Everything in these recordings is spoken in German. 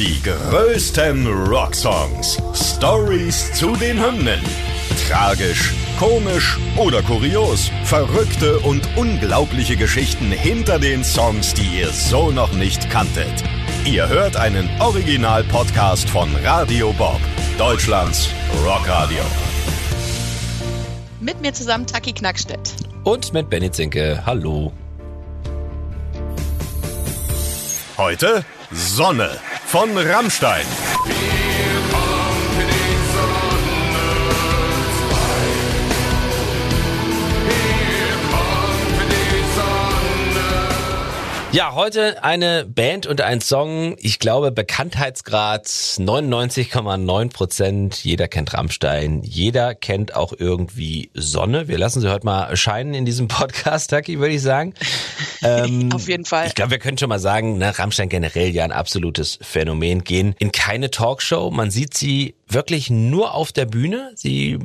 Die größten Rocksongs. Stories zu den Hymnen. Tragisch, komisch oder kurios. Verrückte und unglaubliche Geschichten hinter den Songs, die ihr so noch nicht kanntet. Ihr hört einen Original-Podcast von Radio Bob, Deutschlands Rockradio. Mit mir zusammen Taki Knackstedt. Und mit Benny Zinke. Hallo. Heute Sonne von Rammstein. Ja, heute eine Band und ein Song. Ich glaube, Bekanntheitsgrad 99,9 Prozent. Jeder kennt Rammstein. Jeder kennt auch irgendwie Sonne. Wir lassen sie heute mal scheinen in diesem Podcast, Taki, würde ich sagen. Ähm, Auf jeden Fall. Ich glaube, wir können schon mal sagen, ne, Rammstein generell ja ein absolutes Phänomen. Gehen in keine Talkshow. Man sieht sie wirklich nur auf der Bühne. Sie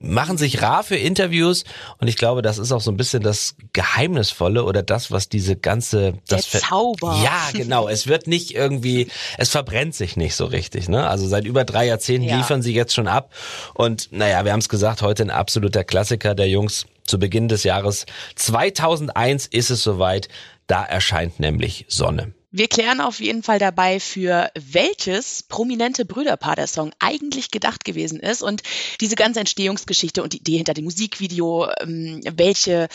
machen sich rar für Interviews und ich glaube, das ist auch so ein bisschen das Geheimnisvolle oder das, was diese ganze das Der Zauber. Ja, genau. Es wird nicht irgendwie, es verbrennt sich nicht so richtig. Ne? Also seit über drei Jahrzehnten Ja. liefern sie jetzt schon ab und naja, wir haben es gesagt, heute ein absoluter Klassiker der Jungs. Zu Beginn des Jahres 2001 ist es soweit. Da erscheint nämlich Sonne. Wir klären auf jeden Fall dabei, für welches prominente Brüderpaar der Song eigentlich gedacht gewesen ist und diese ganze Entstehungsgeschichte und die Idee hinter dem Musikvideo, ähm, welche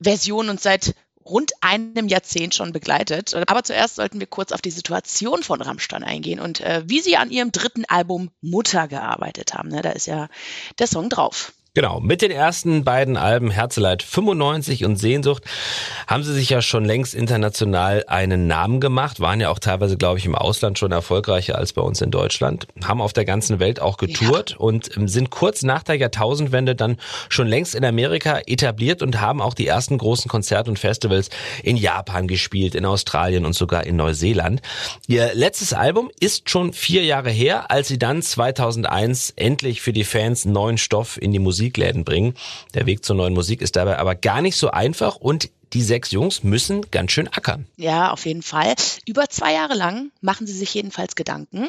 Version uns seit rund einem Jahrzehnt schon begleitet. Aber zuerst sollten wir kurz auf die Situation von Rammstein eingehen und äh, wie sie an ihrem dritten Album Mutter gearbeitet haben. Ne, da ist ja der Song drauf. Genau, mit den ersten beiden Alben Herzeleid 95 und Sehnsucht haben sie sich ja schon längst international einen Namen gemacht, waren ja auch teilweise, glaube ich, im Ausland schon erfolgreicher als bei uns in Deutschland, haben auf der ganzen Welt auch getourt und ähm, sind kurz nach der Jahrtausendwende dann schon längst in Amerika etabliert und haben auch die ersten großen Konzerte und Festivals in Japan gespielt, in Australien und sogar in Neuseeland. Ihr letztes Album ist schon vier Jahre her, als sie dann 2001 endlich für die Fans neuen Stoff in die Musikläden bringen. Der Weg zur neuen Musik ist dabei aber gar nicht so einfach und die sechs Jungs müssen ganz schön ackern. Ja, auf jeden Fall. Über zwei Jahre lang machen sie sich jedenfalls Gedanken.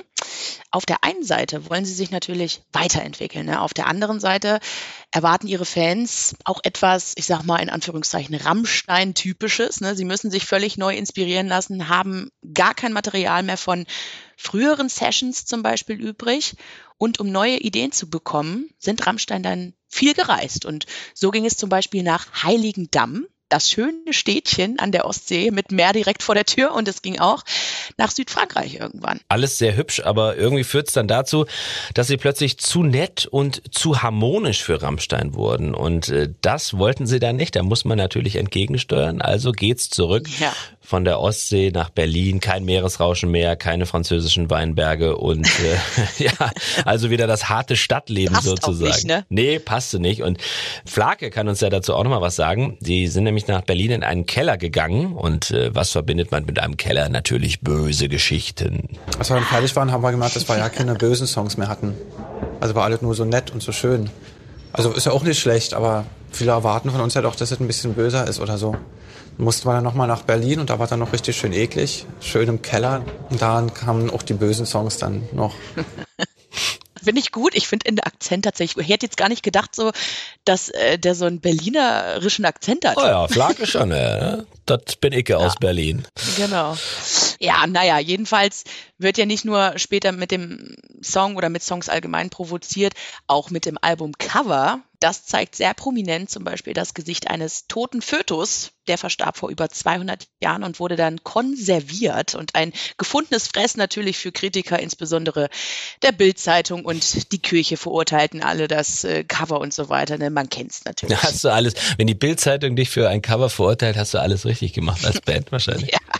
Auf der einen Seite wollen sie sich natürlich weiterentwickeln. Ne? Auf der anderen Seite erwarten ihre Fans auch etwas, ich sag mal in Anführungszeichen, Rammstein-typisches. Ne? Sie müssen sich völlig neu inspirieren lassen, haben gar kein Material mehr von früheren Sessions zum Beispiel übrig. Und um neue Ideen zu bekommen, sind Rammstein dann viel gereist. Und so ging es zum Beispiel nach Heiligendamm das schöne Städtchen an der Ostsee mit Meer direkt vor der Tür und es ging auch nach Südfrankreich irgendwann. Alles sehr hübsch, aber irgendwie führt es dann dazu, dass sie plötzlich zu nett und zu harmonisch für Rammstein wurden. Und äh, das wollten sie dann nicht. Da muss man natürlich entgegensteuern. Also geht's zurück Ja. Von der Ostsee nach Berlin. Kein Meeresrauschen mehr, keine französischen Weinberge und äh, ja, also wieder das harte Stadtleben Passt auch sozusagen. nicht, ne? Nee, passte nicht. Und Flake kann uns ja dazu auch nochmal was sagen. Die sind nämlich nach Berlin in einen Keller gegangen. Und äh, was verbindet man mit einem Keller? Natürlich böse Geschichten. Als wir dann fertig waren, haben wir gemerkt, dass wir ja keine bösen Songs mehr hatten. Also war alles nur so nett und so schön. Also ist ja auch nicht schlecht, aber viele erwarten von uns ja doch, dass es ein bisschen böser ist oder so. Mussten wir dann nochmal nach Berlin und da war dann noch richtig schön eklig, schön im Keller. Und dann kamen auch die bösen Songs dann noch. Finde ich gut. Ich finde in der Akzent tatsächlich, ich hätte jetzt gar nicht gedacht, so, dass äh, der so einen berlinerischen Akzent hat. Oh ja, Flake schon, ja. Das bin ich aus Berlin. Genau. Ja, naja, jedenfalls wird ja nicht nur später mit dem Song oder mit Songs allgemein provoziert, auch mit dem Albumcover. Das zeigt sehr prominent zum Beispiel das Gesicht eines toten Fötus. Der verstarb vor über 200 Jahren und wurde dann konserviert. Und ein gefundenes Fress natürlich für Kritiker, insbesondere der Bildzeitung und die Kirche verurteilten alle das äh, Cover und so weiter. Ne? Man kennt's natürlich. Da hast du alles, wenn die Bildzeitung dich für ein Cover verurteilt, hast du alles richtig gemacht als Band wahrscheinlich. Ja.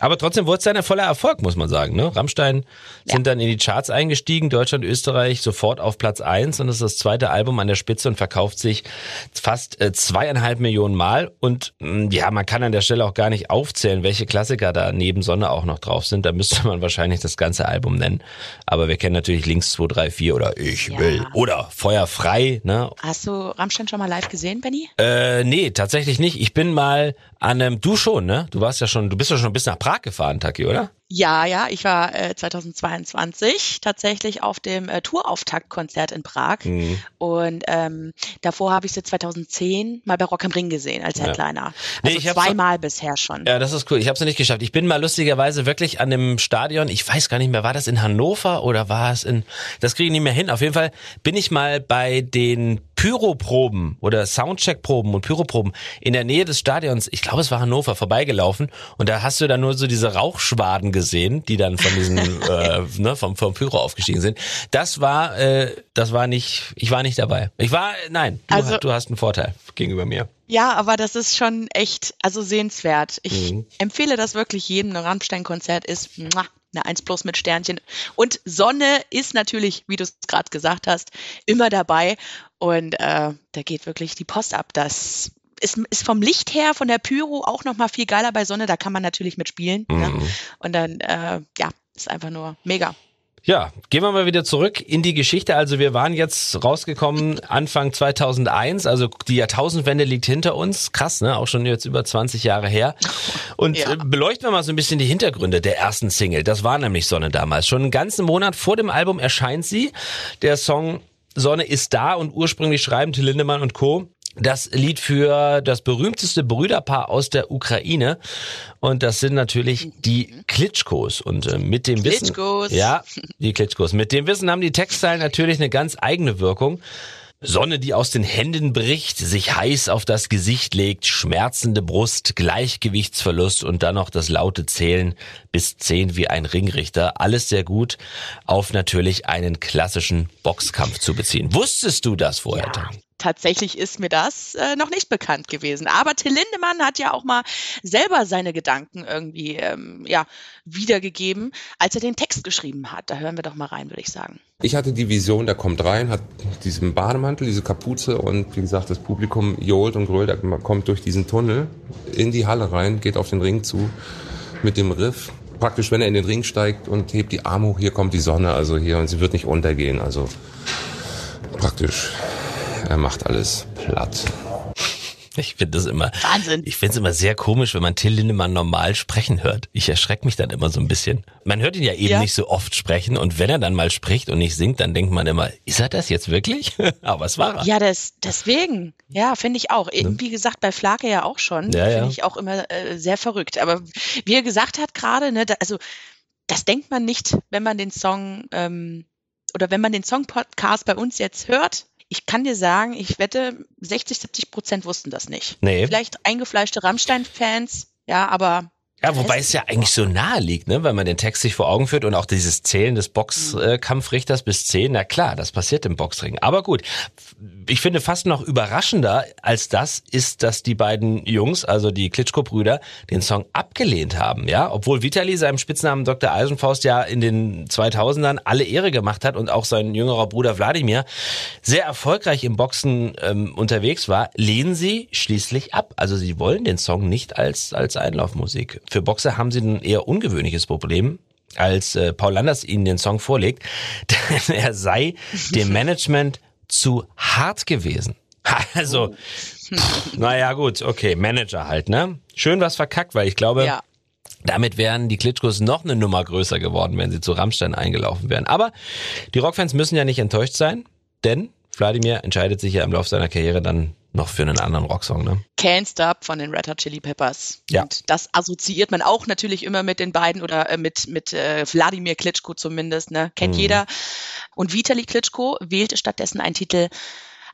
Aber trotzdem wurde es dann ein voller Erfolg, muss man sagen. Ne? Rammstein sind dann in die Charts eingestiegen, Deutschland, Österreich sofort auf Platz eins und das ist das zweite Album an der Spitze und verkauft sich fast äh, zweieinhalb Millionen Mal. Und mh, ja, man kann an der Stelle auch gar nicht aufzählen, welche Klassiker da neben Sonne auch noch drauf sind. Da müsste man wahrscheinlich das ganze Album nennen. Aber wir kennen natürlich Links 2, 3, 4 oder Ich Ja. will oder Feuer frei. Ne? Hast du Rammstein schon mal live gesehen, Benny? Äh, nee, tatsächlich nicht. Ich bin mal an einem, du schon, ne? Du warst ja schon, du bist ja schon bis nach Prag gefahren, Taki, oder? Ja, ja, ich war äh, 2022 tatsächlich auf dem äh, Tourauftaktkonzert in Prag mhm. und ähm, davor habe ich sie 2010 mal bei Rock am Ring gesehen als Headliner. Ja. Also nee, zweimal bisher schon. Ja, das ist cool. Ich habe es nicht geschafft. Ich bin mal lustigerweise wirklich an dem Stadion, ich weiß gar nicht mehr, war das in Hannover oder war es in, das kriege ich nicht mehr hin. Auf jeden Fall bin ich mal bei den Pyroproben oder Soundcheckproben und Pyroproben in der Nähe des Stadions, ich glaube es war Hannover, vorbeigelaufen und da hast du dann nur so diese Rauchschwaden gesehen, die dann von diesen äh, ne, vom, vom Pyro aufgestiegen sind. Das war, äh, das war nicht, ich war nicht dabei. Ich war, nein, du, also, du hast einen Vorteil gegenüber mir. Ja, aber das ist schon echt, also sehenswert. Ich mhm. empfehle das wirklich jedem. Ein Rammstein-Konzert ist muah, eine 1 plus mit Sternchen. Und Sonne ist natürlich, wie du es gerade gesagt hast, immer dabei. Und äh, da geht wirklich die Post ab. Das ist, ist vom Licht her, von der Pyro auch nochmal viel geiler bei Sonne. Da kann man natürlich mitspielen. Ne? Mhm. Ne? Und dann, äh, ja, ist einfach nur mega. Ja, gehen wir mal wieder zurück in die Geschichte. Also wir waren jetzt rausgekommen Anfang 2001, also die Jahrtausendwende liegt hinter uns. Krass, ne? Auch schon jetzt über 20 Jahre her. Und ja. Äh, beleuchten wir mal so ein bisschen die Hintergründe der ersten Single. Das war nämlich Sonne damals. Schon einen ganzen Monat vor dem Album erscheint sie. Der Song Sonne ist da und ursprünglich schreiben Till Lindemann und Co das Lied für das berühmteste Brüderpaar aus der Ukraine. Und das sind natürlich die Klitschkos. Und äh, mit dem Klitschkos. Wissen. Ja, die Klitschkos. Mit dem Wissen haben die Textzeilen natürlich eine ganz eigene Wirkung. Sonne, die aus den Händen bricht, sich heiß auf das Gesicht legt, schmerzende Brust, Gleichgewichtsverlust und dann noch das laute Zählen bis zehn wie ein Ringrichter. Alles sehr gut auf natürlich einen klassischen Boxkampf zu beziehen. Wusstest du das vorher? Ja tatsächlich ist mir das äh, noch nicht bekannt gewesen. Aber Till Lindemann hat ja auch mal selber seine Gedanken irgendwie ähm, ja, wiedergegeben, als er den Text geschrieben hat. Da hören wir doch mal rein, würde ich sagen. Ich hatte die Vision, der kommt rein, hat diesen Bademantel, diese Kapuze und wie gesagt, das Publikum johlt und grölt, er kommt durch diesen Tunnel in die Halle rein, geht auf den Ring zu mit dem Riff. Praktisch, wenn er in den Ring steigt und hebt die Arme hoch, hier kommt die Sonne, also hier, und sie wird nicht untergehen, also praktisch er macht alles platt. Ich finde das immer. Wahnsinn. Ich finde es immer sehr komisch, wenn man Till Lindemann normal sprechen hört. Ich erschrecke mich dann immer so ein bisschen. Man hört ihn ja eben ja. nicht so oft sprechen und wenn er dann mal spricht und nicht singt, dann denkt man immer, ist er das jetzt wirklich? Aber es war er. Ja, das, deswegen. Ja, finde ich auch. Ne? Wie gesagt, bei Flake ja auch schon. Ja, finde ja. ich auch immer äh, sehr verrückt. Aber wie er gesagt hat gerade, ne, da, also das denkt man nicht, wenn man den Song ähm, oder wenn man den Song-Podcast bei uns jetzt hört, ich kann dir sagen, ich wette, 60, 70 Prozent wussten das nicht. Nee. Vielleicht eingefleischte Rammstein-Fans, ja, aber ja, wobei es ja eigentlich so nahe liegt, ne? wenn man den Text sich vor Augen führt und auch dieses Zählen des Boxkampfrichters äh, bis zehn. Na klar, das passiert im Boxring. Aber gut, ich finde fast noch überraschender als das ist, dass die beiden Jungs, also die Klitschko-Brüder, den Song abgelehnt haben. Ja, obwohl Vitali seinem Spitznamen Dr. Eisenfaust ja in den 2000ern alle Ehre gemacht hat und auch sein jüngerer Bruder Wladimir sehr erfolgreich im Boxen ähm, unterwegs war, lehnen sie schließlich ab. Also sie wollen den Song nicht als als Einlaufmusik für Boxer haben sie ein eher ungewöhnliches Problem als äh, Paul Landers ihnen den Song vorlegt, denn er sei dem Management zu hart gewesen. Also, oh. naja gut, okay, Manager halt, ne? Schön was verkackt, weil ich glaube, ja. damit wären die Klitschkos noch eine Nummer größer geworden, wenn sie zu Rammstein eingelaufen wären. Aber die Rockfans müssen ja nicht enttäuscht sein, denn Wladimir entscheidet sich ja im Laufe seiner Karriere dann noch für einen anderen Rocksong, ne? Can't Stop von den Red Hot Chili Peppers. Ja. Und das assoziiert man auch natürlich immer mit den beiden oder äh, mit, mit äh, Wladimir Klitschko zumindest, ne? Kennt mhm. jeder. Und Vitali Klitschko wählte stattdessen einen Titel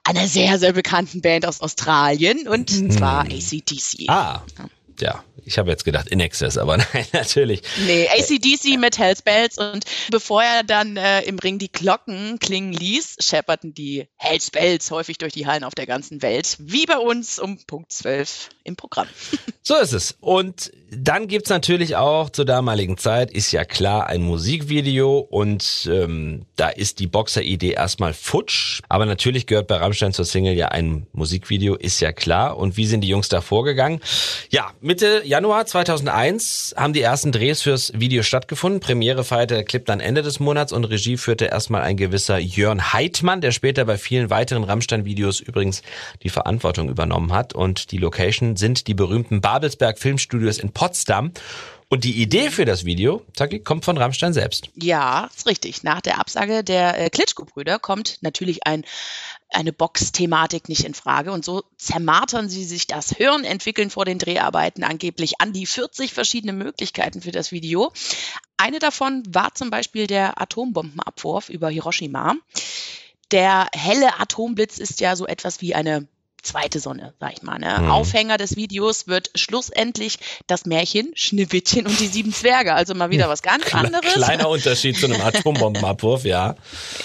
einer sehr, sehr bekannten Band aus Australien und mhm. zwar ACDC. Ah. Ja ja, ich habe jetzt gedacht In Excess, aber nein, natürlich. Nee, ACDC mit Hells Bells und bevor er dann äh, im Ring die Glocken klingen ließ, schepperten die Hells Bells häufig durch die Hallen auf der ganzen Welt, wie bei uns um Punkt 12 im Programm. So ist es. Und dann gibt's natürlich auch zur damaligen Zeit, ist ja klar, ein Musikvideo und ähm, da ist die Boxer-Idee erstmal futsch. Aber natürlich gehört bei Rammstein zur Single ja ein Musikvideo, ist ja klar. Und wie sind die Jungs da vorgegangen? Ja, Mitte Januar 2001 haben die ersten Drehs fürs Video stattgefunden. Premiere feierte der Clip dann Ende des Monats und Regie führte erstmal ein gewisser Jörn Heidmann, der später bei vielen weiteren Rammstein-Videos übrigens die Verantwortung übernommen hat. Und die Location sind die berühmten Babelsberg Filmstudios in Potsdam. Und die Idee für das Video, Taki, kommt von Rammstein selbst. Ja, ist richtig. Nach der Absage der äh, Klitschko-Brüder kommt natürlich ein, eine Box-Thematik nicht in Frage. Und so zermartern sie sich das Hören, entwickeln vor den Dreharbeiten angeblich an die 40 verschiedene Möglichkeiten für das Video. Eine davon war zum Beispiel der Atombombenabwurf über Hiroshima. Der helle Atomblitz ist ja so etwas wie eine zweite Sonne, sag ich mal. Ne? Mhm. Aufhänger des Videos wird schlussendlich das Märchen Schneewittchen und die sieben Zwerge. Also mal wieder was ganz anderes. Kleiner Unterschied zu einem Atombombenabwurf, ja.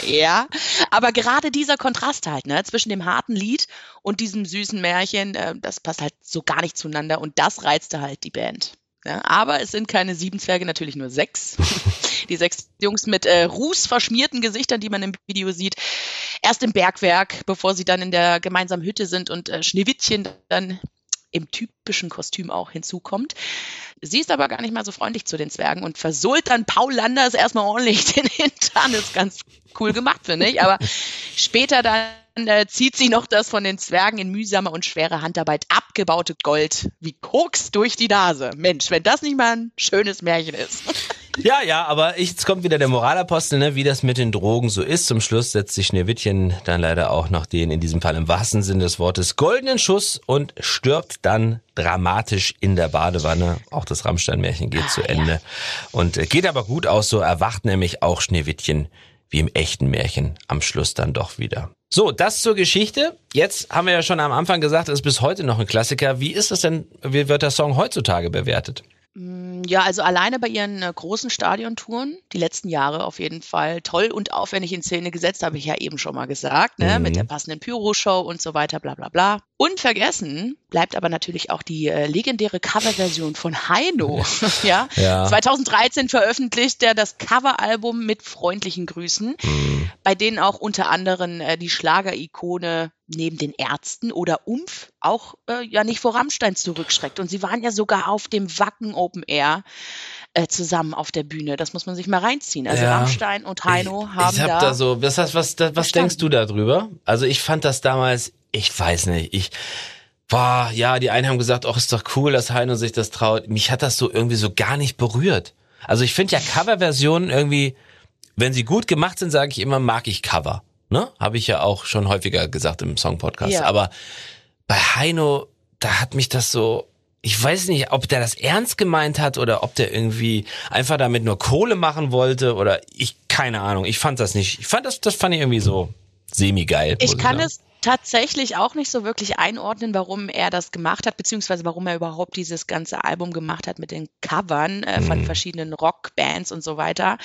Ja, aber gerade dieser Kontrast halt, ne, zwischen dem harten Lied und diesem süßen Märchen, äh, das passt halt so gar nicht zueinander und das reizte halt die Band. Ja, aber es sind keine sieben Zwerge, natürlich nur sechs. die sechs Jungs mit äh, rußverschmierten Gesichtern, die man im Video sieht. Erst im Bergwerk, bevor sie dann in der gemeinsamen Hütte sind und äh, Schneewittchen dann im typischen Kostüm auch hinzukommt. Sie ist aber gar nicht mal so freundlich zu den Zwergen und versohlt dann Paul Landers erstmal ordentlich den Hintern. Das ist ganz cool gemacht, finde ich. Aber später dann äh, zieht sie noch das von den Zwergen in mühsamer und schwerer Handarbeit abgebaute Gold wie Koks durch die Nase. Mensch, wenn das nicht mal ein schönes Märchen ist. Ja, ja, aber jetzt kommt wieder der Moralapostel, ne, wie das mit den Drogen so ist. Zum Schluss setzt sich Schneewittchen dann leider auch noch den, in diesem Fall im wahrsten Sinne des Wortes, goldenen Schuss und stirbt dann dramatisch in der Badewanne. Auch das Rammstein-Märchen geht ah, zu Ende. Ja. Und äh, geht aber gut aus, so erwacht nämlich auch Schneewittchen wie im echten Märchen am Schluss dann doch wieder. So, das zur Geschichte. Jetzt haben wir ja schon am Anfang gesagt, es ist bis heute noch ein Klassiker. Wie ist es denn, wie wird der Song heutzutage bewertet? Mm, ja, also alleine bei ihren äh, großen Stadiontouren, die letzten Jahre auf jeden Fall toll und aufwendig in Szene gesetzt, habe ich ja eben schon mal gesagt, ne? Mhm. mit der passenden Pyro-Show und so weiter, bla bla bla. Unvergessen bleibt aber natürlich auch die äh, legendäre Coverversion von Heino. ja? ja? 2013 veröffentlicht er das Coveralbum mit freundlichen Grüßen, mhm. bei denen auch unter anderem äh, die Schlagerikone neben den Ärzten oder Umf auch äh, ja nicht vor Rammstein zurückschreckt. Und sie waren ja sogar auf dem Wacken Open Air äh, zusammen auf der Bühne. Das muss man sich mal reinziehen. Also ja. Rammstein und Heino ich, haben ich hab da, da so, was, was, was, was denkst du darüber? Also ich fand das damals, ich weiß nicht, ich boah, ja, die einen haben gesagt, ach, ist doch cool, dass Heino sich das traut. Mich hat das so irgendwie so gar nicht berührt. Also ich finde ja Coverversionen irgendwie, wenn sie gut gemacht sind, sage ich immer, mag ich Cover. Ne? Habe ich ja auch schon häufiger gesagt im Song-Podcast. Ja. Aber bei Heino, da hat mich das so, ich weiß nicht, ob der das ernst gemeint hat oder ob der irgendwie einfach damit nur Kohle machen wollte oder ich, keine Ahnung. Ich fand das nicht, ich fand das, das fand ich irgendwie so semi-geil. Ich kann es tatsächlich auch nicht so wirklich einordnen, warum er das gemacht hat, beziehungsweise warum er überhaupt dieses ganze Album gemacht hat mit den Covern äh, von mhm. verschiedenen Rockbands und so weiter.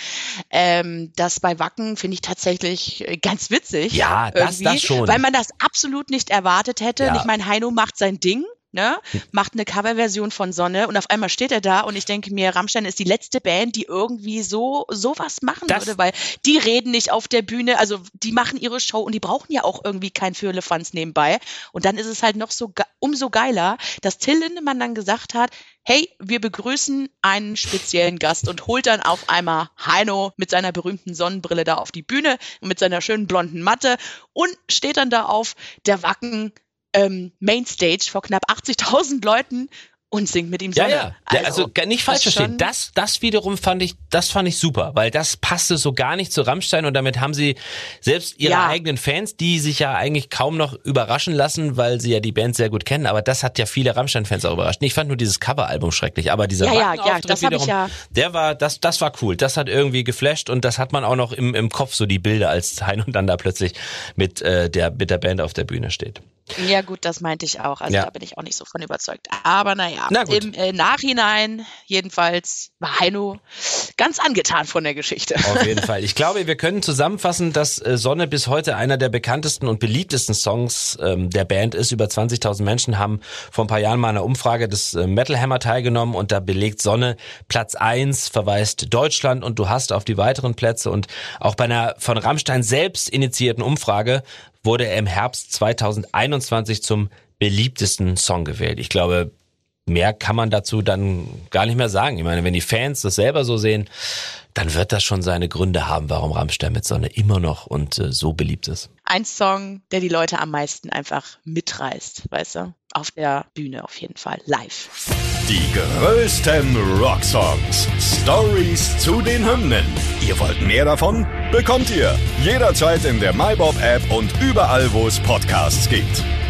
Ähm, das bei Wacken finde ich tatsächlich äh, ganz witzig. Ja, das, das schon. Weil man das absolut nicht erwartet hätte. Ja. Ich meine, Heino macht sein Ding ne, macht eine Coverversion von Sonne und auf einmal steht er da und ich denke mir, Rammstein ist die letzte Band, die irgendwie so sowas machen das würde, weil die reden nicht auf der Bühne, also die machen ihre Show und die brauchen ja auch irgendwie kein Fürlefanz nebenbei. Und dann ist es halt noch so umso geiler, dass Till Lindemann dann gesagt hat, hey, wir begrüßen einen speziellen Gast und holt dann auf einmal Heino mit seiner berühmten Sonnenbrille da auf die Bühne und mit seiner schönen blonden Matte und steht dann da auf der Wacken ähm, Mainstage vor knapp 80.000 Leuten und singt mit ihm Sonne. Ja, ja. Also, also nicht falsch verstehen. Das, das wiederum fand ich, das fand ich super, weil das passte so gar nicht zu Rammstein und damit haben sie selbst ihre ja. eigenen Fans, die sich ja eigentlich kaum noch überraschen lassen, weil sie ja die Band sehr gut kennen, aber das hat ja viele Rammstein-Fans auch überrascht. Ich fand nur dieses Coveralbum schrecklich, aber dieser ja, ja, ja, das wiederum, ja. der war, das, das war cool. Das hat irgendwie geflasht und das hat man auch noch im, im Kopf, so die Bilder, als Hein und dann da plötzlich mit, äh, der, mit der Band auf der Bühne steht. Ja, gut, das meinte ich auch. Also ja. da bin ich auch nicht so von überzeugt. Aber naja, Na im äh, Nachhinein jedenfalls war Heino ganz angetan von der Geschichte. Auf jeden Fall. Ich glaube, wir können zusammenfassen, dass äh, Sonne bis heute einer der bekanntesten und beliebtesten Songs ähm, der Band ist. Über 20.000 Menschen haben vor ein paar Jahren mal einer Umfrage des äh, Metal Hammer teilgenommen und da belegt Sonne Platz eins, verweist Deutschland und du hast auf die weiteren Plätze und auch bei einer von Rammstein selbst initiierten Umfrage wurde er im Herbst 2021 zum beliebtesten Song gewählt. Ich glaube, mehr kann man dazu dann gar nicht mehr sagen. Ich meine, wenn die Fans das selber so sehen, dann wird das schon seine Gründe haben, warum Rammstein mit Sonne immer noch und äh, so beliebt ist. ein Song, der die Leute am meisten einfach mitreißt, weißt du? Auf der Bühne auf jeden Fall, live. Die größten Rocksongs. Stories zu den Hymnen. Ihr wollt mehr davon? Bekommt ihr jederzeit in der MyBob-App und überall, wo es Podcasts gibt.